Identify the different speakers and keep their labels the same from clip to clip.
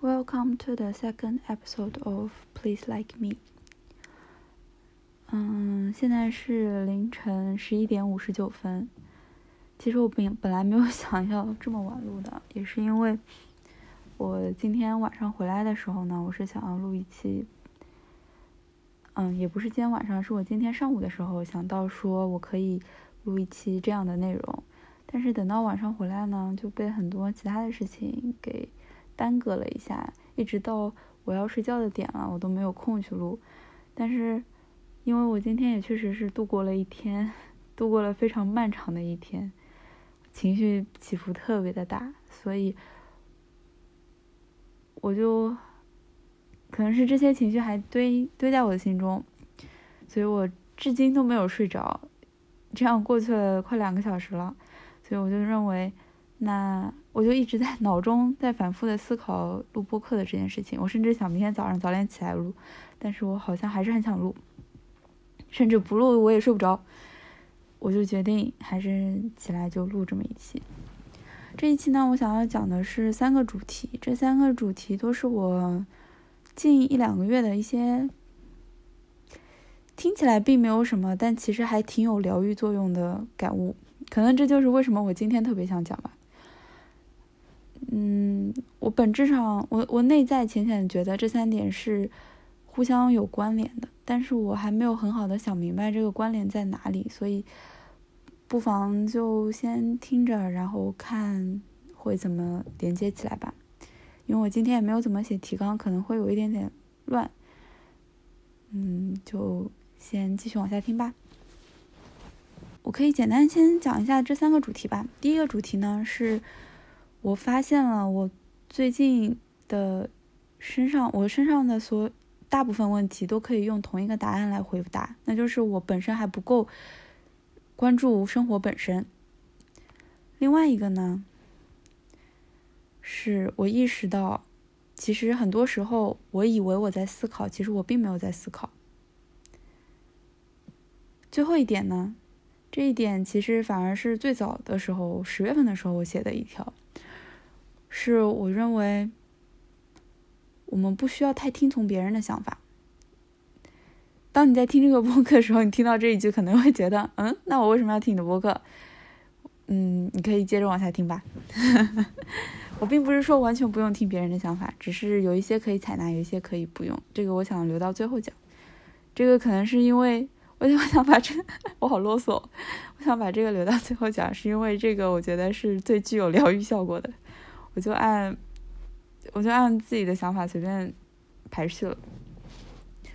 Speaker 1: Welcome to the second episode of Please Like Me。嗯，现在是凌晨十一点五十九分。其实我本本来没有想要这么晚录的，也是因为我今天晚上回来的时候呢，我是想要录一期。嗯，也不是今天晚上，是我今天上午的时候想到说我可以录一期这样的内容，但是等到晚上回来呢，就被很多其他的事情给耽搁了一下，一直到我要睡觉的点了，我都没有空去录。但是因为我今天也确实是度过了一天，度过了非常漫长的一天。情绪起伏特别的大，所以我就可能是这些情绪还堆堆在我的心中，所以我至今都没有睡着。这样过去了快两个小时了，所以我就认为，那我就一直在 脑中在反复的思考录播课的这件事情。我甚至想明天早上早点起来录，但是我好像还是很想录，甚至不录我也睡不着。我就决定还是起来就录这么一期。这一期呢，我想要讲的是三个主题，这三个主题都是我近一两个月的一些听起来并没有什么，但其实还挺有疗愈作用的感悟。可能这就是为什么我今天特别想讲吧。嗯，我本质上，我我内在浅浅觉得这三点是互相有关联的。但是我还没有很好的想明白这个关联在哪里，所以不妨就先听着，然后看会怎么连接起来吧。因为我今天也没有怎么写提纲，可能会有一点点乱。嗯，就先继续往下听吧。我可以简单先讲一下这三个主题吧。第一个主题呢，是我发现了我最近的身上，我身上的所。大部分问题都可以用同一个答案来回答，那就是我本身还不够关注生活本身。另外一个呢，是我意识到，其实很多时候我以为我在思考，其实我并没有在思考。最后一点呢，这一点其实反而是最早的时候，十月份的时候我写的一条，是我认为。我们不需要太听从别人的想法。当你在听这个播客的时候，你听到这一句可能会觉得，嗯，那我为什么要听你的播客？嗯，你可以接着往下听吧。我并不是说完全不用听别人的想法，只是有一些可以采纳，有一些可以不用。这个我想留到最后讲。这个可能是因为我我想把这，我好啰嗦，我想把这个留到最后讲，是因为这个我觉得是最具有疗愈效果的。我就按。我就按自己的想法随便排序了。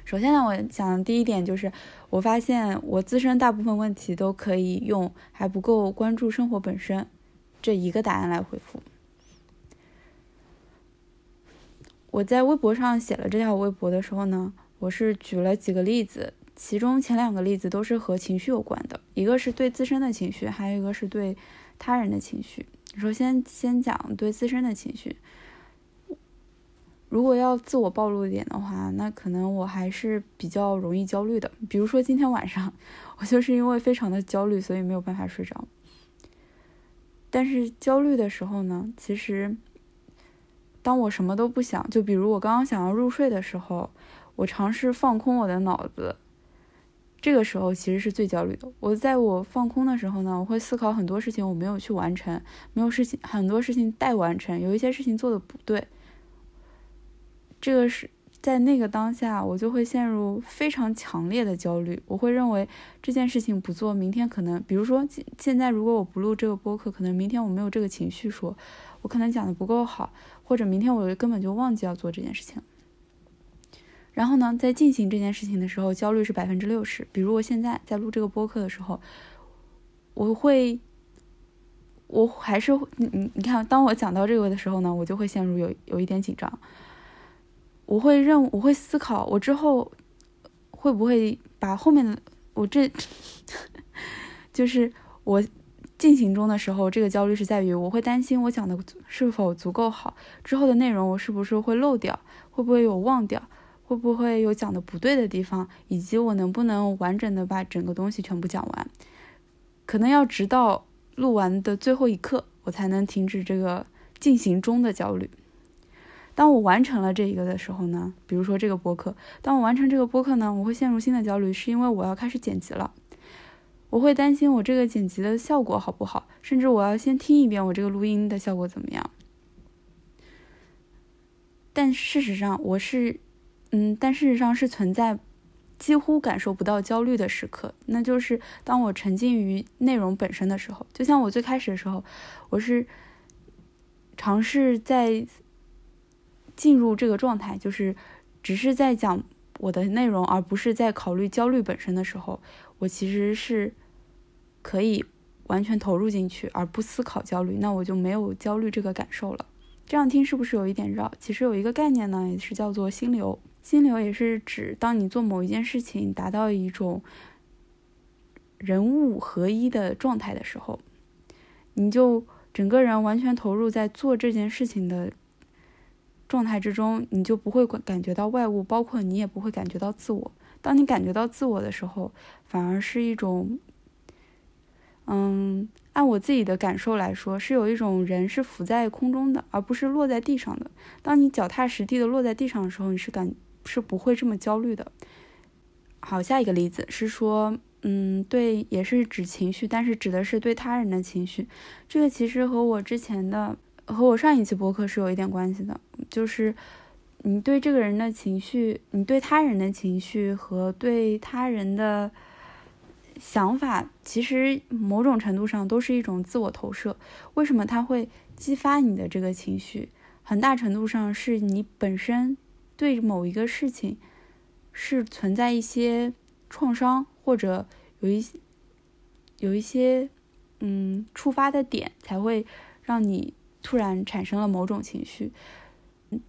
Speaker 1: 首先呢，我想第一点就是，我发现我自身大部分问题都可以用“还不够关注生活本身”这一个答案来回复。我在微博上写了这条微博的时候呢，我是举了几个例子，其中前两个例子都是和情绪有关的，一个是对自身的情绪，还有一个是对他人的情绪。首先，先讲对自身的情绪。如果要自我暴露一点的话，那可能我还是比较容易焦虑的。比如说今天晚上，我就是因为非常的焦虑，所以没有办法睡着。但是焦虑的时候呢，其实当我什么都不想，就比如我刚刚想要入睡的时候，我尝试放空我的脑子，这个时候其实是最焦虑的。我在我放空的时候呢，我会思考很多事情我没有去完成，没有事情很多事情待完成，有一些事情做的不对。这个是在那个当下，我就会陷入非常强烈的焦虑。我会认为这件事情不做，明天可能，比如说现现在如果我不录这个播客，可能明天我没有这个情绪说，我可能讲的不够好，或者明天我根本就忘记要做这件事情。然后呢，在进行这件事情的时候，焦虑是百分之六十。比如我现在在录这个播客的时候，我会，我还是你你你看，当我讲到这个的时候呢，我就会陷入有有一点紧张。我会认，我会思考，我之后会不会把后面的我这，就是我进行中的时候，这个焦虑是在于，我会担心我讲的是否足够好，之后的内容我是不是会漏掉，会不会有忘掉，会不会有讲的不对的地方，以及我能不能完整的把整个东西全部讲完，可能要直到录完的最后一刻，我才能停止这个进行中的焦虑。当我完成了这一个的时候呢，比如说这个播客，当我完成这个播客呢，我会陷入新的焦虑，是因为我要开始剪辑了。我会担心我这个剪辑的效果好不好，甚至我要先听一遍我这个录音的效果怎么样。但事实上，我是，嗯，但事实上是存在几乎感受不到焦虑的时刻，那就是当我沉浸于内容本身的时候。就像我最开始的时候，我是尝试在进入这个状态，就是只是在讲我的内容，而不是在考虑焦虑本身的时候，我其实是。可以完全投入进去而不思考焦虑，那我就没有焦虑这个感受了。这样听是不是有一点绕？其实有一个概念呢，也是叫做心流。心流也是指当你做某一件事情达到一种人物合一的状态的时候，你就整个人完全投入在做这件事情的状态之中，你就不会感觉到外物，包括你也不会感觉到自我。当你感觉到自我的时候，反而是一种。嗯，按我自己的感受来说，是有一种人是浮在空中的，而不是落在地上的。当你脚踏实地的落在地上的时候，你是感是不会这么焦虑的。好，下一个例子是说，嗯，对，也是指情绪，但是指的是对他人的情绪。这个其实和我之前的和我上一期播客是有一点关系的，就是你对这个人的情绪，你对他人的情绪和对他人的。想法其实某种程度上都是一种自我投射。为什么它会激发你的这个情绪？很大程度上是你本身对某一个事情是存在一些创伤，或者有一些有一些嗯触发的点，才会让你突然产生了某种情绪。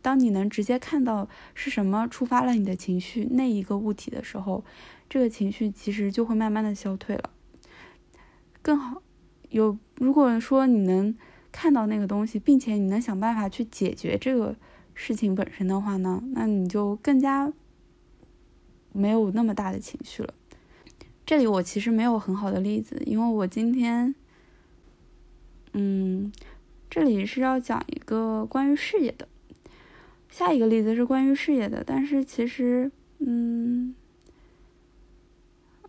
Speaker 1: 当你能直接看到是什么触发了你的情绪，那一个物体的时候。这个情绪其实就会慢慢的消退了。更好有，如果说你能看到那个东西，并且你能想办法去解决这个事情本身的话呢，那你就更加没有那么大的情绪了。这里我其实没有很好的例子，因为我今天，嗯，这里是要讲一个关于事业的，下一个例子是关于事业的，但是其实，嗯。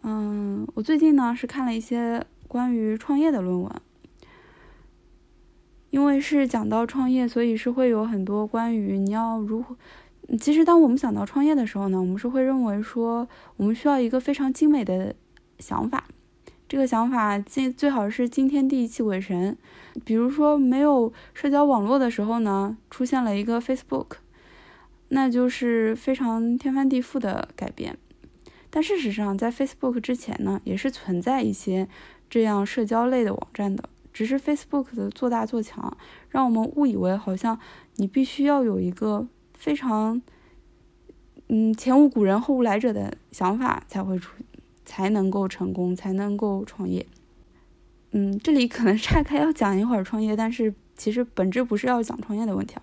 Speaker 1: 嗯，我最近呢是看了一些关于创业的论文，因为是讲到创业，所以是会有很多关于你要如何。其实，当我们想到创业的时候呢，我们是会认为说，我们需要一个非常精美的想法，这个想法最最好是惊天地泣鬼神。比如说，没有社交网络的时候呢，出现了一个 Facebook，那就是非常天翻地覆的改变。但事实上，在 Facebook 之前呢，也是存在一些这样社交类的网站的，只是 Facebook 的做大做强，让我们误以为好像你必须要有一个非常，嗯，前无古人后无来者的想法才会出，才能够成功，才能够创业。嗯，这里可能岔开要讲一会儿创业，但是其实本质不是要讲创业的问题啊。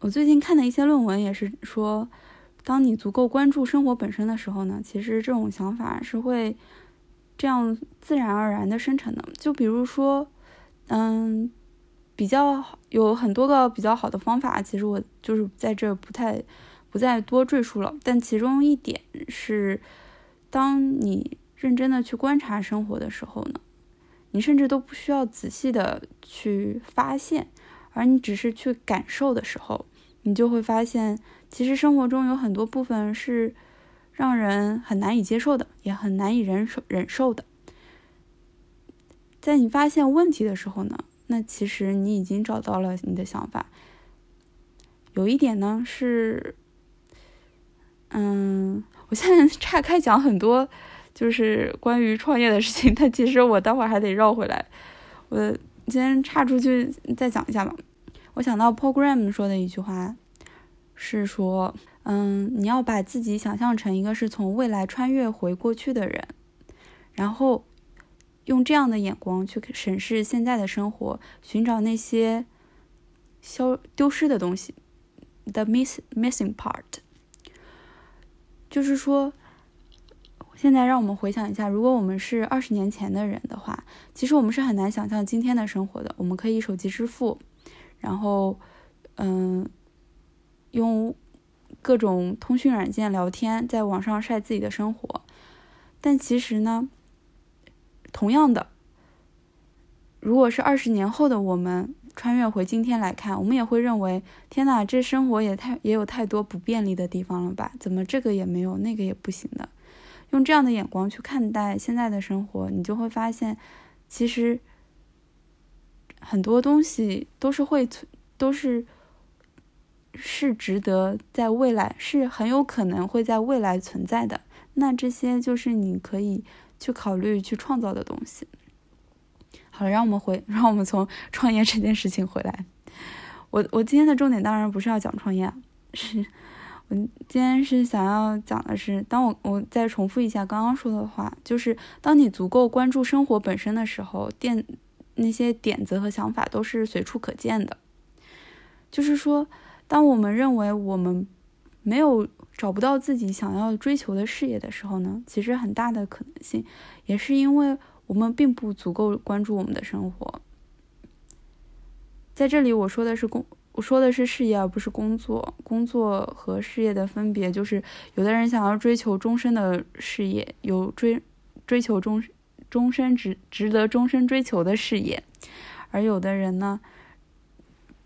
Speaker 1: 我最近看的一些论文也是说。当你足够关注生活本身的时候呢，其实这种想法是会这样自然而然的生成的。就比如说，嗯，比较有很多个比较好的方法，其实我就是在这不太不再多赘述了。但其中一点是，当你认真的去观察生活的时候呢，你甚至都不需要仔细的去发现，而你只是去感受的时候，你就会发现。其实生活中有很多部分是让人很难以接受的，也很难以忍受忍受的。在你发现问题的时候呢，那其实你已经找到了你的想法。有一点呢是，嗯，我现在 岔开讲很多，就是关于创业的事情，但其实我待会儿还得绕回来。我先岔出去再讲一下吧。我想到 Program 说的一句话。是说，嗯，你要把自己想象成一个是从未来穿越回过去的人，然后用这样的眼光去审视现在的生活，寻找那些消丢失的东西，the miss missing part。就是说，现在让我们回想一下，如果我们是二十年前的人的话，其实我们是很难想象今天的生活的。我们可以手机支付，然后，嗯。用各种通讯软件聊天，在网上晒自己的生活。但其实呢，同样的，如果是二十年后的我们穿越回今天来看，我们也会认为：天哪，这生活也太也有太多不便利的地方了吧？怎么这个也没有，那个也不行的？用这样的眼光去看待现在的生活，你就会发现，其实很多东西都是会存，都是是值得在未来，是很有可能会在未来存在的。那这些就是你可以去考虑去创造的东西。好了，让我们回，让我们从创业这件事情回来。我我今天的重点当然不是要讲创业，是我今天是想要讲的是，当我我再重复一下刚刚说的话，就是当你足够关注生活本身的时候，点那些点子和想法都是随处可见的。就是说，当我们认为我们没有。找不到自己想要追求的事业的时候呢，其实很大的可能性也是因为我们并不足够关注我们的生活。在这里我说的是工，我说的是事业而不是工作。工作和事业的分别就是，有的人想要追求终身的事业，有追追求终终身值值得终身追求的事业，而有的人呢，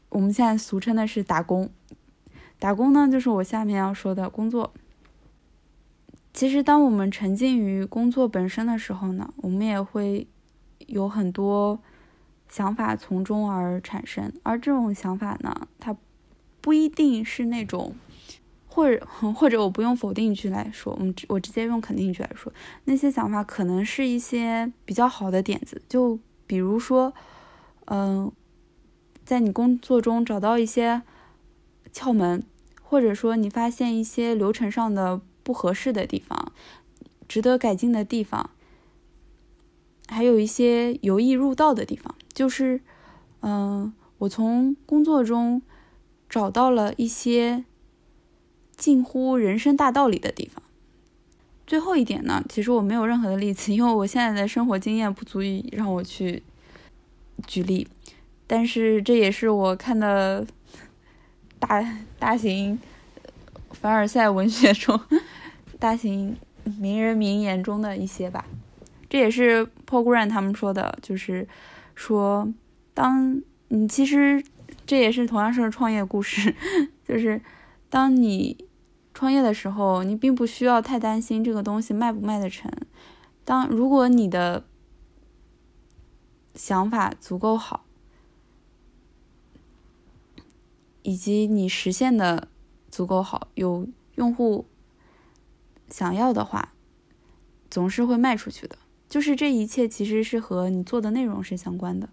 Speaker 1: 我们现在俗称的是打工。打工呢，就是我下面要说的工作。其实，当我们沉浸于工作本身的时候呢，我们也会有很多想法从中而产生。而这种想法呢，它不一定是那种，或者 或者我不用否定句来说，我们我直接用肯定句来说，那些想法可能是一些比较好的点子。就比如说，嗯，在你工作中找到一些窍门。或者说，你发现一些流程上的不合适的地方，值得改进的地方，还有一些由易入道的地方，就是，嗯，我从工作中找到了一些近乎人生大道理的地方。最后一点呢，其实我没有任何的例子，因为我现在的生活经验不足以让我去举例，但是这也是我看的。大大型凡尔赛文学中，大型名人名言中的一些吧，这也是 Paul Grant 他们说的，就是说，当你其实这也是同样是创业故事，就是当你创业的时候，你并不需要太担心这个东西卖不卖得成。当如果你的想法足够好。以及你实现的足够好，有用户想要的话，总是会卖出去的。就是这一切其实是和你做的内容是相关的，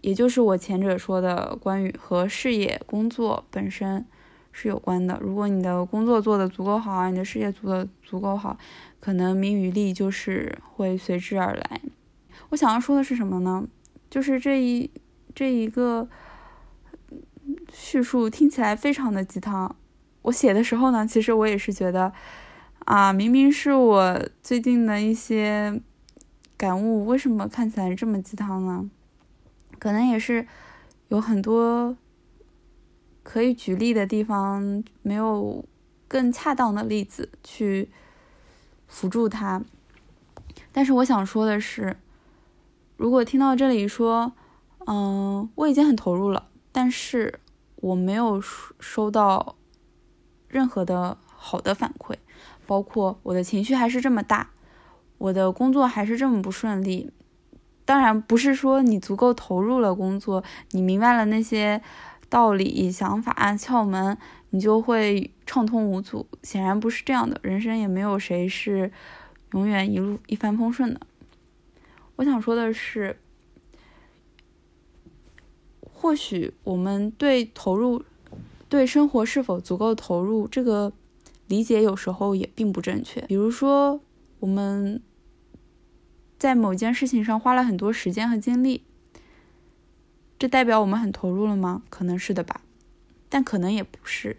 Speaker 1: 也就是我前者说的关于和事业工作本身是有关的。如果你的工作做的足够好啊，你的事业做的足够好，可能名与利就是会随之而来。我想要说的是什么呢？就是这一这一个。叙述听起来非常的鸡汤。我写的时候呢，其实我也是觉得，啊，明明是我最近的一些感悟，为什么看起来这么鸡汤呢？可能也是有很多可以举例的地方，没有更恰当的例子去辅助它。但是我想说的是，如果听到这里说，嗯，我已经很投入了，但是。我没有收到任何的好的反馈，包括我的情绪还是这么大，我的工作还是这么不顺利。当然不是说你足够投入了工作，你明白了那些道理、想法、窍门，你就会畅通无阻。显然不是这样的，人生也没有谁是永远一路一帆风顺的。我想说的是。或许我们对投入、对生活是否足够投入这个理解，有时候也并不正确。比如说，我们在某件事情上花了很多时间和精力，这代表我们很投入了吗？可能是的吧，但可能也不是。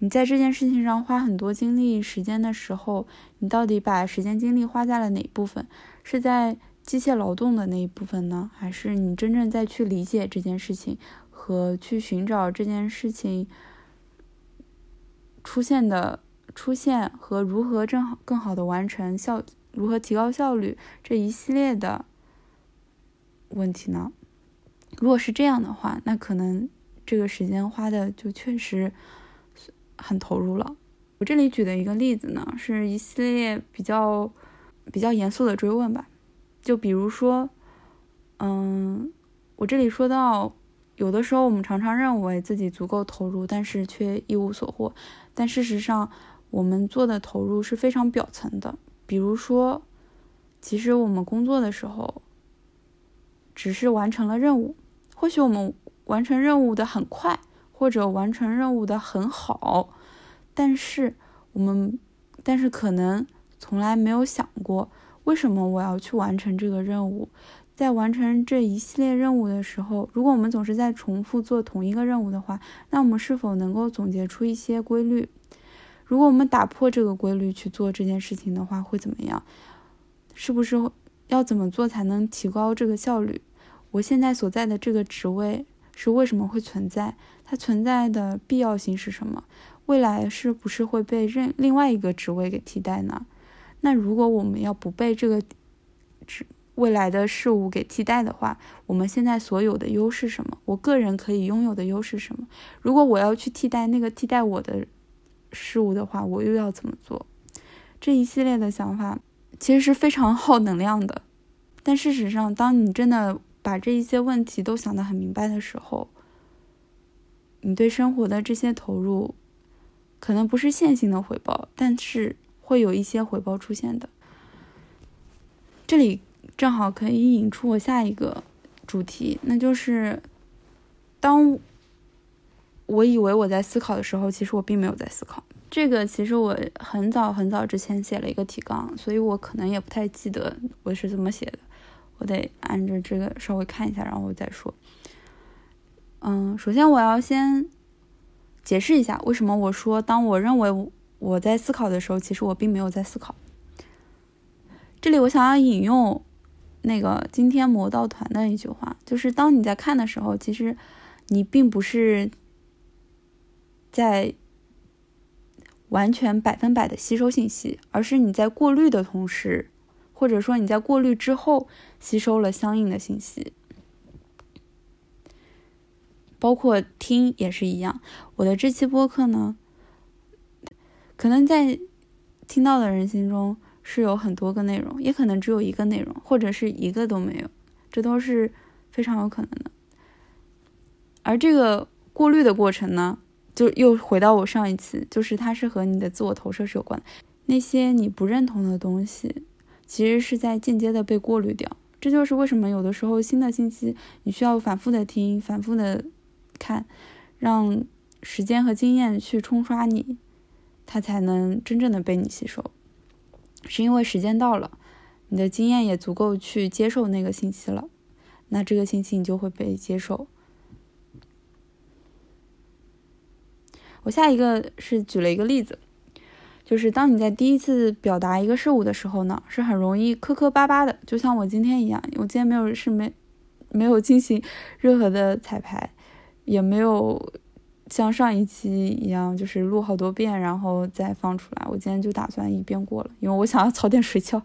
Speaker 1: 你在这件事情上花很多精力、时间的时候，你到底把时间、精力花在了哪部分？是在？机械劳动的那一部分呢？还是你真正在去理解这件事情，和去寻找这件事情出现的出现和如何正好更好的完成效，如何提高效率这一系列的问题呢？如果是这样的话，那可能这个时间花的就确实很投入了。我这里举的一个例子呢，是一系列比较比较严肃的追问吧，就比如说，嗯，我这里说到，有的时候我们常常认为自己足够投入，但是却一无所获。但事实上，我们做的投入是非常表层的。比如说，其实我们工作的时候，只是完成了任务。或许我们完成任务的很快，或者完成任务的很好，但是我们，但是可能从来没有想过，为什么我要去完成这个任务。在完成这一系列任务的时候，如果我们总是在重复做同一个任务的话，那我们是否能够总结出一些规律？如果我们打破这个规律去做这件事情的话，会怎么样？是不是要怎么做才能提高这个效率？我现在所在的这个职位是为什么会存在？它存在的必要性是什么？未来是不是会被任另外一个职位给替代呢？那如果我们要不被这个未来的事物给替代的话，我们现在所有的优势什么？我个人可以拥有的优势什么？如果我要去替代那个替代我的事物的话，我又要怎么做？这一系列的想法其实是非常耗能量的。但事实上，当你真的把这一些问题都想得很明白的时候，你对生活的这些投入，可能不是线性的回报，但是会有一些回报出现的。这里正好可以引出我下一个主题，那就是当我以为我在思考的时候，其实我并没有在思考。这个其实我很早很早之前写了一个提纲，所以我可能也不太记得我是怎么写的。我得按着这个稍微看一下，然后我再说。嗯，首先我要先解释一下，为什么我说当我认为我在思考的时候，其实我并没有在思考。这里我想要引用那个今天魔道团的一句话，就是当你在看的时候，其实你并不是在完全百分百的吸收信息，而是你在过滤的同时。或者说你在过滤之后吸收了相应的信息，包括听也是一样。我的这期播客呢，可能在听到的人心中是有很多个内容，也可能只有一个内容，或者是一个都没有，这都是非常有可能的。而这个过滤的过程呢，就又回到我上一次，就是它是和你的自我投射是有关的，那些你不认同的东西。其实是在间接的被过滤掉，这就是为什么有的时候新的信息你需要反复的听、反复的看，让时间和经验去冲刷你，它才能真正的被你吸收。是因为时间到了，你的经验也足够去接受那个信息了，那这个信息你就会被接受。我下一个是举了一个例子。就是当你在第一次表达一个事物的时候呢，是很容易磕磕巴巴的，就像我今天一样。我今天没有是没没有进行任何的彩排，也没有像上一期一样，就是录好多遍然后再放出来。我今天就打算一遍过了，因为我想要早点睡觉。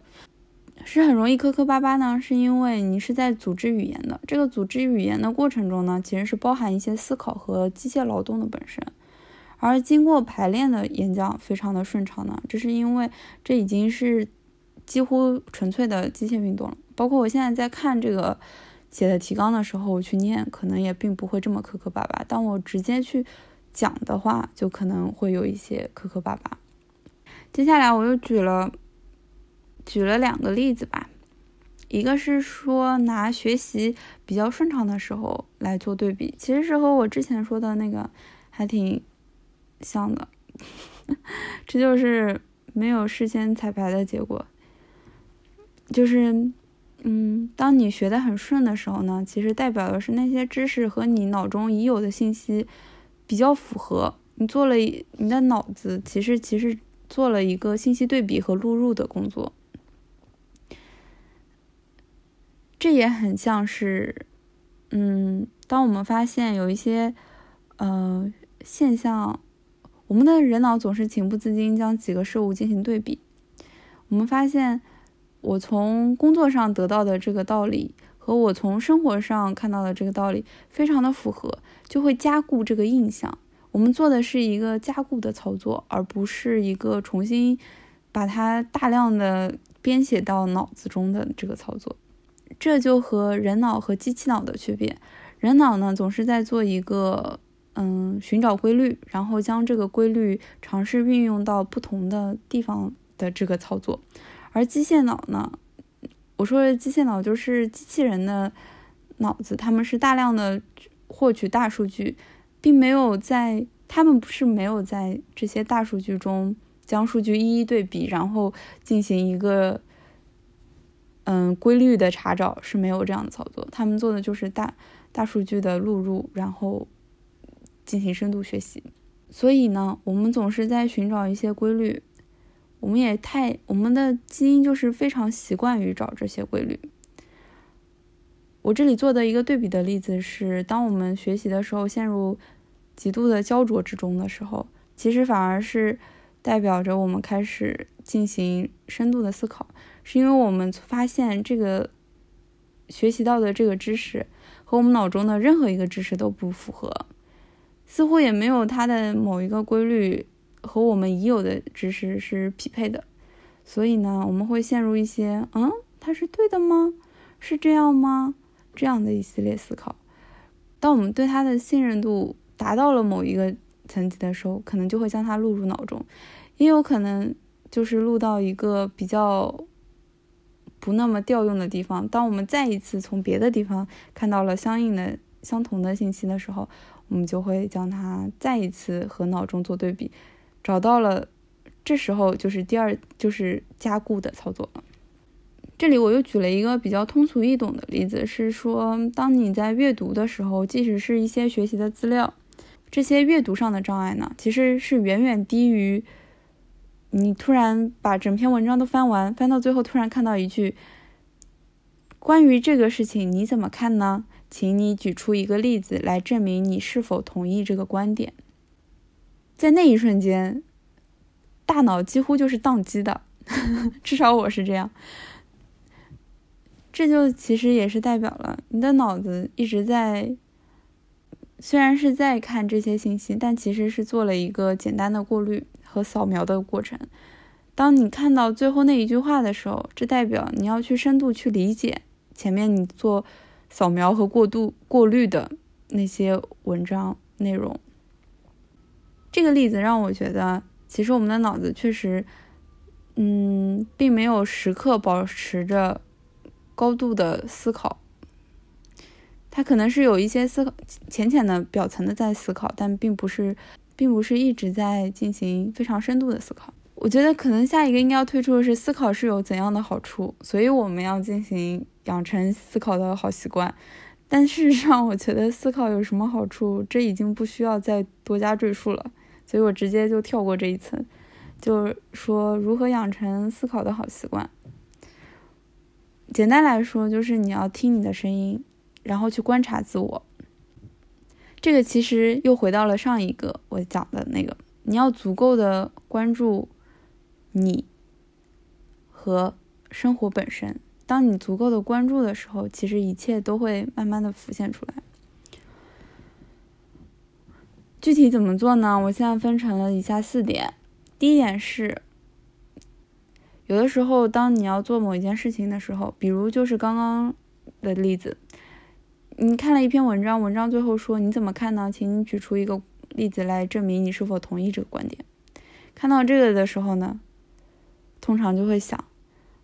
Speaker 1: 是很容易磕磕巴巴呢，是因为你是在组织语言的。这个组织语言的过程中呢，其实是包含一些思考和机械劳动的本身。而经过排练的演讲非常的顺畅呢，这是因为这已经是几乎纯粹的机械运动了。包括我现在在看这个写的提纲的时候，我去念可能也并不会这么磕磕巴巴。当我直接去讲的话，就可能会有一些磕磕巴巴。接下来我又举了举了两个例子吧，一个是说拿学习比较顺畅的时候来做对比，其实是和我之前说的那个还挺。像的，这就是没有事先彩排的结果。就是，嗯，当你学的很顺的时候呢，其实代表的是那些知识和你脑中已有的信息比较符合。你做了，你的脑子其实其实做了一个信息对比和录入的工作。这也很像是嗯，当我们发现有一些呃现象，我们的人脑总是情不自禁将几个事物进行对比。我们发现，我从工作上得到的这个道理和我从生活上看到的这个道理非常的符合，就会加固这个印象。我们做的是一个加固的操作，而不是一个重新把它大量的编写到脑子中的这个操作。这就和人脑和机器脑的区别。人脑呢，总是在做一个嗯寻找规律，然后将这个规律尝试运用到不同的地方的这个操作。而机械脑呢，我说的机械脑就是机器人的脑子，他们是大量的获取大数据，并没有在他们不是没有在这些大数据中将数据一一对比，然后进行一个。嗯，规律的查找是没有这样的操作，他们做的就是大大数据的录入，然后进行深度学习。所以呢，我们总是在寻找一些规律，我们也太我们的基因就是非常习惯于找这些规律。我这里做的一个对比的例子是，当我们学习的时候陷入极度的焦灼之中的时候，其实反而是代表着我们开始进行深度的思考。是因为我们发现这个学习到的这个知识和我们脑中的任何一个知识都不符合，似乎也没有它的某一个规律和我们已有的知识是匹配的，所以呢，我们会陷入一些“嗯，它是对的吗？是这样吗？”这样的一系列思考。当我们对它的信任度达到了某一个层级的时候，可能就会将它录入脑中，也有可能就是录到一个比较。不那么调用的地方，当我们再一次从别的地方看到了相应的、相同的信息的时候，我们就会将它再一次和脑中做对比，找到了，这时候就是第二，就是加固的操作了。这里我又举了一个比较通俗易懂的例子，是说，当你在阅读的时候，即使是一些学习的资料，这些阅读上的障碍呢，其实是远远低于。你突然把整篇文章都翻完，翻到最后突然看到一句关于这个事情你怎么看呢？请你举出一个例子来证明你是否同意这个观点。在那一瞬间，大脑几乎就是宕机的，至少我是这样。这就其实也是代表了你的脑子一直在，虽然是在看这些信息，但其实是做了一个简单的过滤。和扫描的过程，当你看到最后那一句话的时候，这代表你要去深度去理解前面你做扫描和过度过滤的那些文章内容。这个例子让我觉得，其实我们的脑子确实，嗯，并没有时刻保持着高度的思考，它可能是有一些思考浅浅的表层的在思考，但并不是。并不是一直在进行非常深度的思考。我觉得可能下一个应该要推出的是思考是有怎样的好处，所以我们要进行养成思考的好习惯。但事实上，我觉得思考有什么好处，这已经不需要再多加赘述了，所以我直接就跳过这一层，就是说如何养成思考的好习惯。简单来说，就是你要听你的声音，然后去观察自我。这个其实又回到了上一个我讲的那个，你要足够的关注你和生活本身。当你足够的关注的时候，其实一切都会慢慢的浮现出来。具体怎么做呢？我现在分成了以下四点。第一点是，有的时候当你要做某一件事情的时候，比如就是刚刚的例子。你看了一篇文章，文章最后说你怎么看呢？请你举出一个例子来证明你是否同意这个观点。看到这个的时候呢，通常就会想，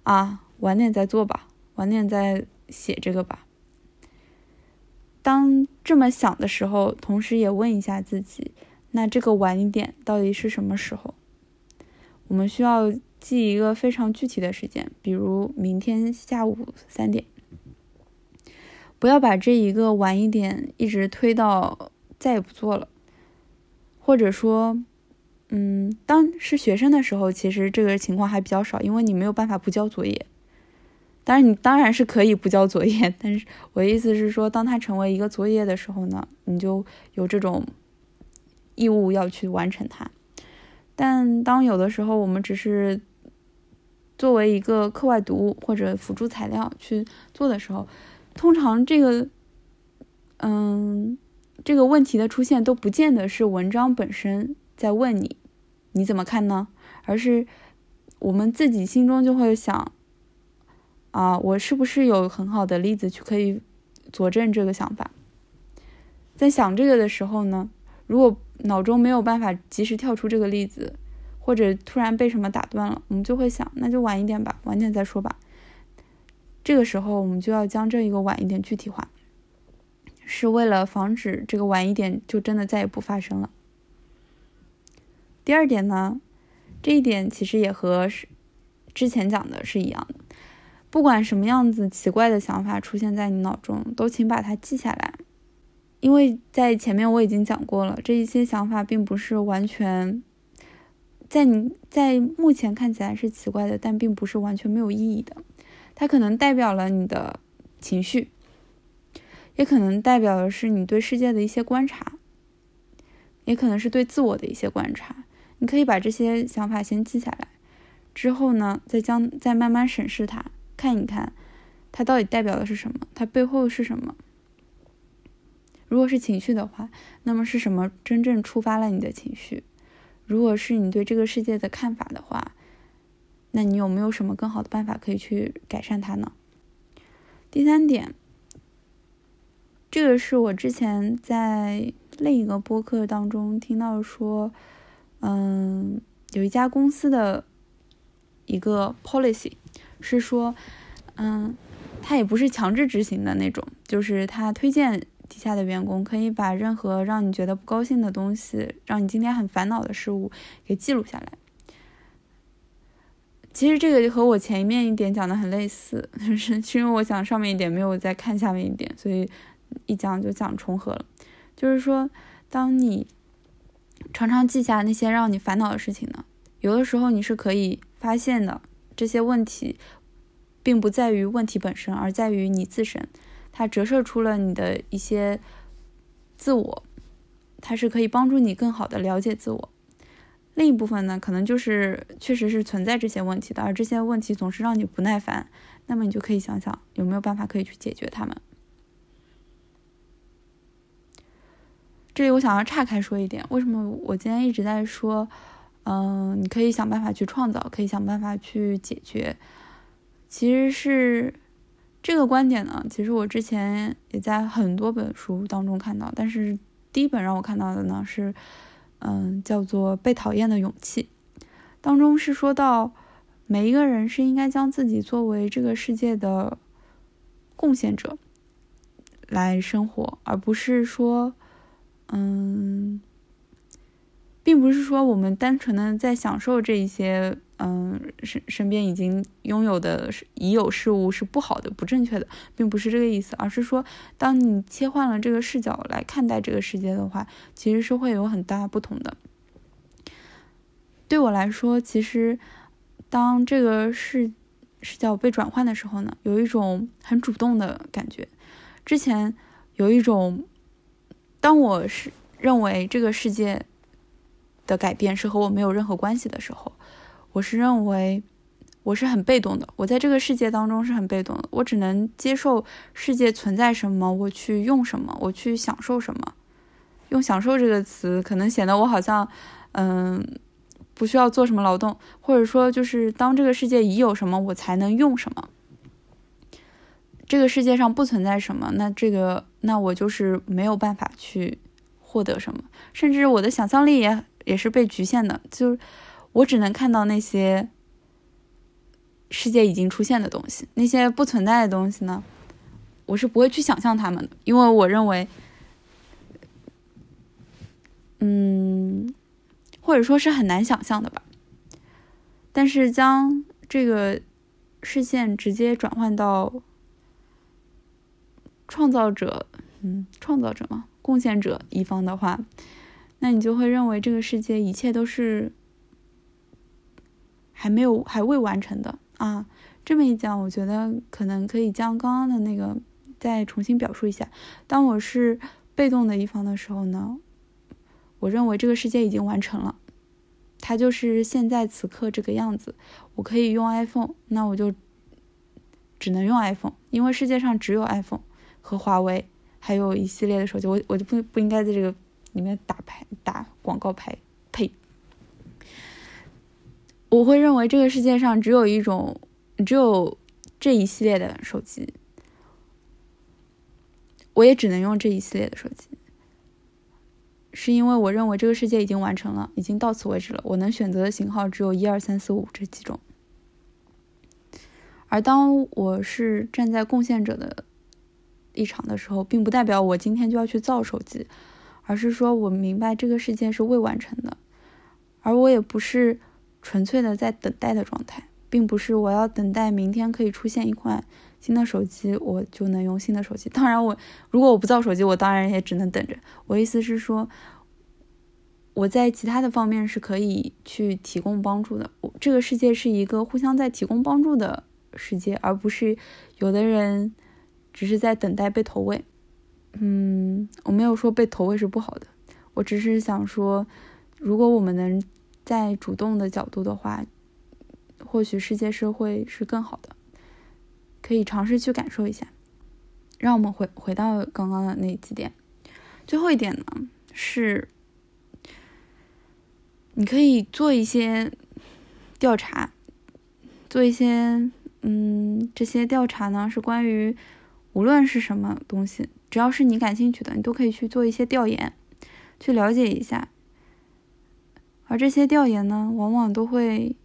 Speaker 1: 啊，晚点再做吧，晚点再写这个吧。当这么想的时候，同时也问一下自己，那这个晚一点到底是什么时候？我们需要记一个非常具体的时间，比如明天下午三点。不要把这一个晚一点一直推到再也不做了，或者说，嗯，当是学生的时候，其实这个情况还比较少，因为你没有办法不交作业。当然，你当然是可以不交作业，但是我的意思是说，当它成为一个作业的时候呢，你就有这种义务要去完成它。但当有的时候我们只是作为一个课外读物或者辅助材料去做的时候，通常这个，嗯，这个问题的出现都不见得是文章本身在问你，你怎么看呢？而是我们自己心中就会想，啊，我是不是有很好的例子去可以佐证这个想法？在想这个的时候呢，如果脑中没有办法及时跳出这个例子，或者突然被什么打断了，我们就会想，那就晚一点吧，晚点再说吧。这个时候，我们就要将这一个晚一点具体化，是为了防止这个晚一点就真的再也不发生了。第二点呢？这一点其实也和之前讲的是一样的。不管什么样子奇怪的想法出现在你脑中，都请把它记下来，因为在前面我已经讲过了，这一些想法并不是完全在你在目前看起来是奇怪的，但并不是完全没有意义的。它可能代表了你的情绪，也可能代表的是你对世界的一些观察，也可能是对自我的一些观察。你可以把这些想法先记下来，之后呢，再将再慢慢审视它，看一看它到底代表的是什么，它背后是什么。如果是情绪的话，那么是什么真正触发了你的情绪？如果是你对这个世界的看法的话，那你有没有什么更好的办法可以去改善它呢？第三点，这个是我之前在另一个播客当中听到说。嗯，有一家公司的一个 policy 是说，嗯，他也不是强制执行的那种，就是他推荐底下的员工可以把任何让你觉得不高兴的东西，让你今天很烦恼的事物给记录下来。其实这个和我前面一点讲的很类似，就是是因为我讲上面一点没有再看下面一点，所以一讲就讲重合了。就是说，当你。常常记下那些让你烦恼的事情呢？有的时候你是可以发现的，这些问题并不在于问题本身，而在于你自身。它折射出了你的一些自我，它是可以帮助你更好的了解自我。另一部分呢，可能就是确实是存在这些问题的，而这些问题总是让你不耐烦。那么你就可以想想有没有办法可以去解决它们。这里我想要岔开说一点，为什么我今天一直在说，嗯，你可以想办法去创造，可以想办法去解决。其实是这个观点呢，其实我之前也在很多本书当中看到，但是第一本让我看到的呢是，嗯，叫做《被讨厌的勇气》，当中是说到每一个人是应该将自己作为这个世界的贡献者来生活，而不是说。嗯，并不是说我们单纯的在享受这一些，嗯，身身边已经拥有的已有事物是不好的、不正确的，并不是这个意思，而是说，当你切换了这个视角来看待这个世界的话，其实是会有很大不同的。对我来说，其实当这个视视角被转换的时候呢，有一种很主动的感觉。之前有一种。当我是认为这个世界的改变是和我没有任何关系的时候，我是认为我是很被动的。我在这个世界当中是很被动的，我只能接受世界存在什么，我去用什么，我去享受什么。用“享受”这个词，可能显得我好像，嗯，不需要做什么劳动，或者说，就是当这个世界已有什么，我才能用什么。这个世界上不存在什么，那这个那我就是没有办法去获得什么，甚至我的想象力也也是被局限的，就是我只能看到那些世界已经出现的东西，那些不存在的东西呢，我是不会去想象他们的，因为我认为，嗯，或者说是很难想象的吧。但是将这个视线直接转换到。创造者，嗯，创造者嘛，贡献者一方的话，那你就会认为这个世界一切都是还没有、还未完成的啊。这么一讲，我觉得可能可以将刚刚的那个再重新表述一下。当我是被动的一方的时候呢，我认为这个世界已经完成了，它就是现在此刻这个样子。我可以用 iPhone，那我就只能用 iPhone，因为世界上只有 iPhone 和华为，还有一系列的手机。我我就不不应该在这个里面打牌打广告牌，呸！我会认为这个世界上只有一种，只有这一系列的手机，我也只能用这一系列的手机，是因为我认为这个世界已经完成了，已经到此为止了。我能选择的型号只有一二三四五这几种。而当我是站在贡献者的立场的时候，并不代表我今天就要去造手机，而是说我明白这个世界是未完成的，而我也不是。纯粹的在等待的状态，并不是我要等待明天可以出现一款新的手机，我就能用新的手机。当然，我如果我不造手机，我当然也只能等着。我意思是说，我在其他的方面是可以去提供帮助的。这个世界是一个互相在提供帮助的世界，而不是有的人只是在等待被投喂。嗯，我没有说被投喂是不好的，我只是想说，如果我们能。在主动的角度的话，或许世界是会是更好的，可以尝试去感受一下。让我们回回到刚刚的那几点。最后一点呢，是你可以做一些调查，做一些嗯，这些调查呢是关于无论是什么东西，只要是你感兴趣的，你都可以去做一些调研，去了解一下。而这些调研呢，往往都会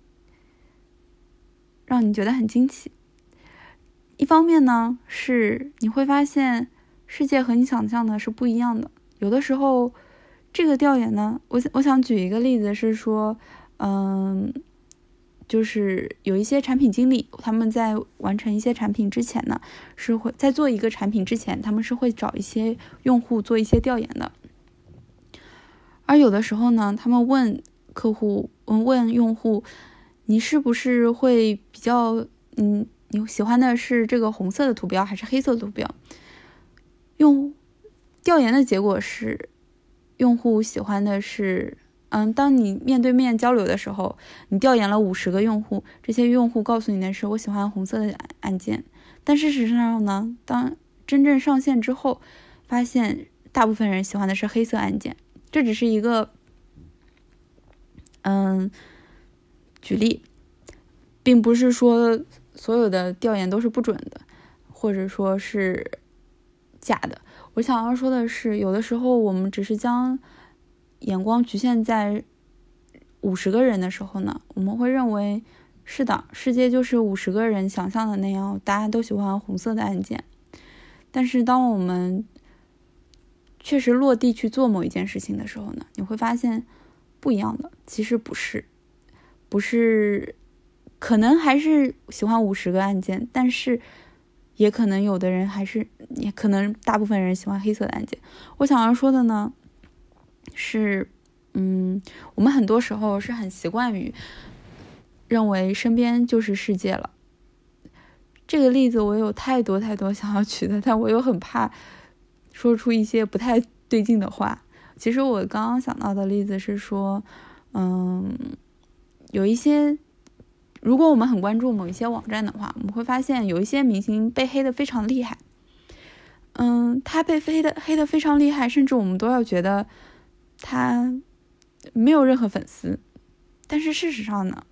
Speaker 1: 让你觉得很惊奇。一方面呢，是你会发现世界和你想象的是不一样的。有的时候，这个调研呢，我我想举一个例子是说，嗯，就是有一些产品经理，他们在完成一些产品之前呢，是会在做一个产品之前，他们是会找一些用户做一些调研的。而有的时候呢，他们问客户，问问用户，你是不是会比较，嗯，你喜欢的是这个红色的图标还是黑色图标？用调研的结果是，用户喜欢的是，嗯，当你面对面交流的时候，你调研了五十个用户，这些用户告诉你的是我喜欢红色的按键，但事实上呢，当真正上线之后，发现大部分人喜欢的是黑色按键。这只是一个，嗯，举例，并不是说所有的调研都是不准的，或者说是假的。我想要说的是，有的时候我们只是将眼光局限在五十个人的时候呢，我们会认为是的，世界就是五十个人想象的那样，大家都喜欢红色的按键。但是当我们确实落地去做某一件事情的时候呢，你会发现不一样的。其实不是，不是，可能还是喜欢五十个按键，但是也可能有的人还是，也可能大部分人喜欢黑色的按键。我想要说的呢，是，嗯，我们很多时候是很习惯于认为身边就是世界了。这个例子我有太多太多想要举的，但我又很怕。说出一些不太对劲的话。其实我刚刚想到的例子是说，嗯，有一些，如果我们很关注某一些网站的话，我们会发现有一些明星被黑的非常厉害。嗯，他被黑的黑的非常厉害，甚至我们都要觉得他没有任何粉丝。但是事实上呢，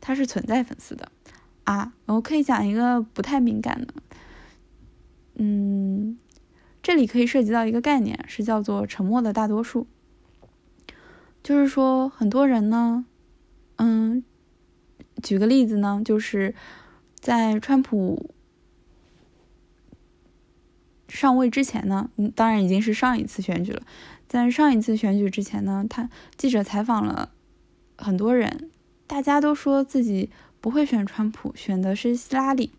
Speaker 1: 他是存在粉丝的啊。我可以讲一个不太敏感的，嗯。这里可以涉及到一个概念，是叫做“沉默的大多数”。就是说，很多人呢，嗯，举个例子呢，就是在川普上位之前呢，当然已经是上一次选举了。在上一次选举之前呢，他记者采访了很多人，大家都说自己不会选川普，选的是希拉里。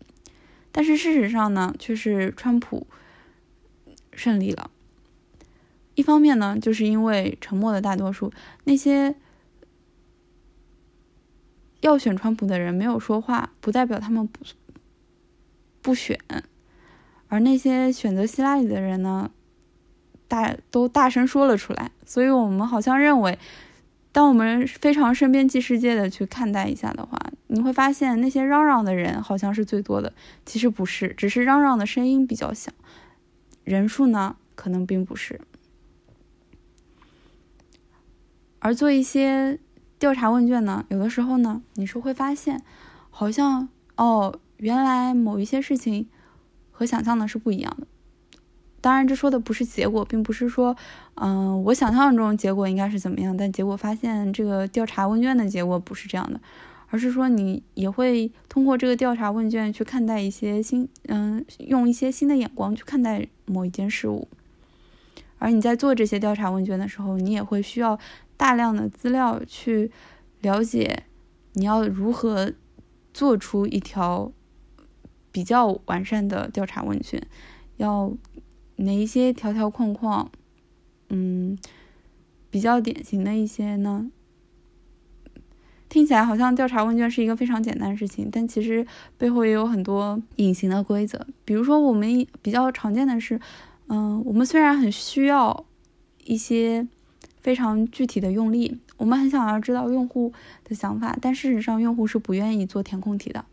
Speaker 1: 但是事实上呢，却是川普。胜利了。一方面呢，就是因为沉默的大多数，那些要选川普的人没有说话，不代表他们不不选，而那些选择希拉里的人呢，大都大声说了出来。所以，我们好像认为，当我们非常身边即世界的去看待一下的话，你会发现那些嚷嚷的人好像是最多的，其实不是，只是嚷嚷的声音比较小，人数呢可能并不是。而做一些调查问卷呢，有的时候呢，你是会发现，好像哦，原来某一些事情和想象的是不一样的。当然，这说的不是结果，并不是说，嗯，我想象中结果应该是怎么样，但结果发现这个调查问卷的结果不是这样的，而是说你也会通过这个调查问卷去看待一些新，嗯，用一些新的眼光去看待某一件事物。而你在做这些调查问卷的时候，你也会需要。大量的资料去了解，你要如何做出一条比较完善的调查问卷？要哪一些条条框框？嗯，比较典型的一些呢？听起来好像调查问卷是一个非常简单的事情，但其实背后也有很多隐形的规则。比如说，我们比较常见的是，嗯，我们虽然很需要一些。非常具体的用力，我们很想要知道用户的想法，但事实上用户是不愿意做填空题的。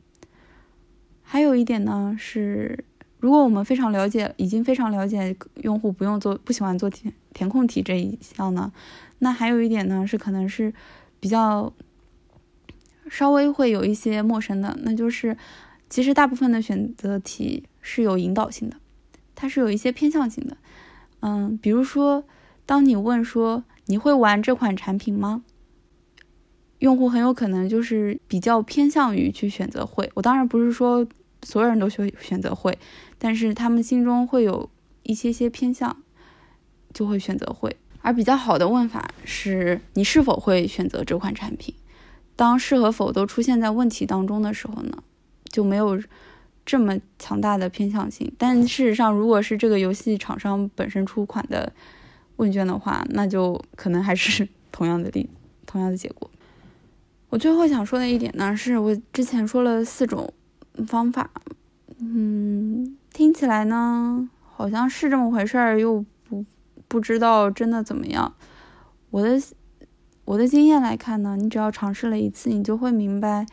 Speaker 1: 还有一点呢是，如果我们非常了解，已经非常了解用户不用做、不喜欢做填填空题这一项呢，那还有一点呢是可能是比较稍微会有一些陌生的，那就是其实大部分的选择题是有引导性的，它是有一些偏向性的。嗯，比如说当你问说。你会玩这款产品吗？用户很有可能就是比较偏向于去选择会。我当然不是说所有人都选选择会，但是他们心中会有一些些偏向，就会选择会。而比较好的问法是你是否会选择这款产品？当是和否都出现在问题当中的时候呢，就没有这么强大的偏向性。但事实上，如果是这个游戏厂商本身出款的。问卷的话，那就可能还是同样的例，同样的结果。我最后想说的一点呢，是我之前说了四种方法，嗯，听起来呢好像是这么回事儿，又不不知道真的怎么样。我的我的经验来看呢，你只要尝试了一次，你就会明白，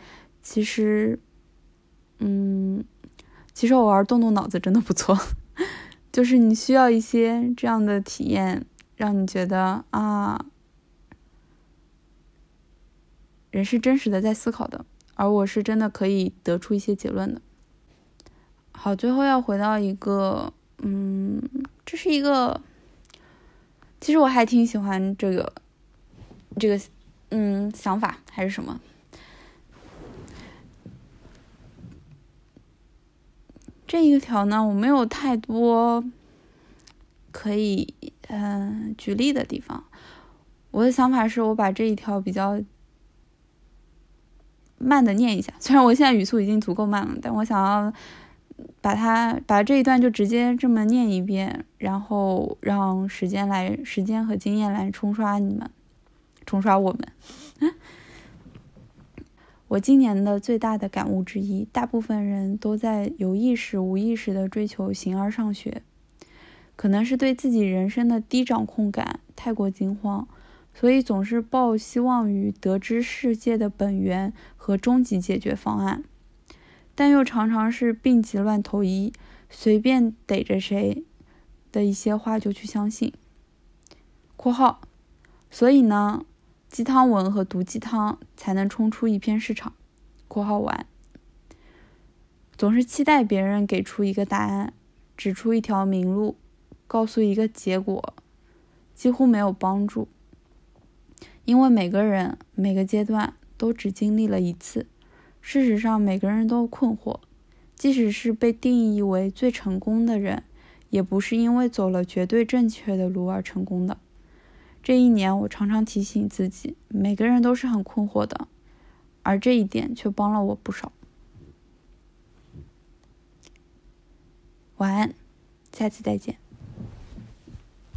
Speaker 1: 其实，嗯，其实偶尔动动脑子真的不错，就是你需要一些这样的体验。让你觉得啊，人是真实的在思考的，而我是真的可以得出一些结论的。好，最后要回到一个，嗯，这是一个，其实我还挺喜欢这个，这个，嗯，想法还是什么？这一条呢，我没有太多可以。嗯，举例的地方，我的想法是我把这一条比较慢的念一下。虽然我现在语速已经足够慢了，但我想要把它把这一段就直接这么念一遍，然后让时间来时间和经验来冲刷你们，冲刷我们。我今年的最大的感悟之一，大部分人都在有意识无意识的追求形而上学。可能是对自己人生的低掌控感太过惊慌，所以总是抱希望于得知世界的本源和终极解决方案，但又常常是病急乱投医，随便逮着谁的一些话就去相信。（括号）所以呢，鸡汤文和毒鸡汤才能冲出一片市场。（括号完）总是期待别人给出一个答案，指出一条明路。告诉一个结果，几乎没有帮助，因为每个人每个阶段都只经历了一次。事实上，每个人都困惑，即使是被定义为最成功的人，也不是因为走了绝对正确的路而成功的。这一年，我常常提醒自己，每个人都是很困惑的，而这一点却帮了我不少。晚安，下次再见。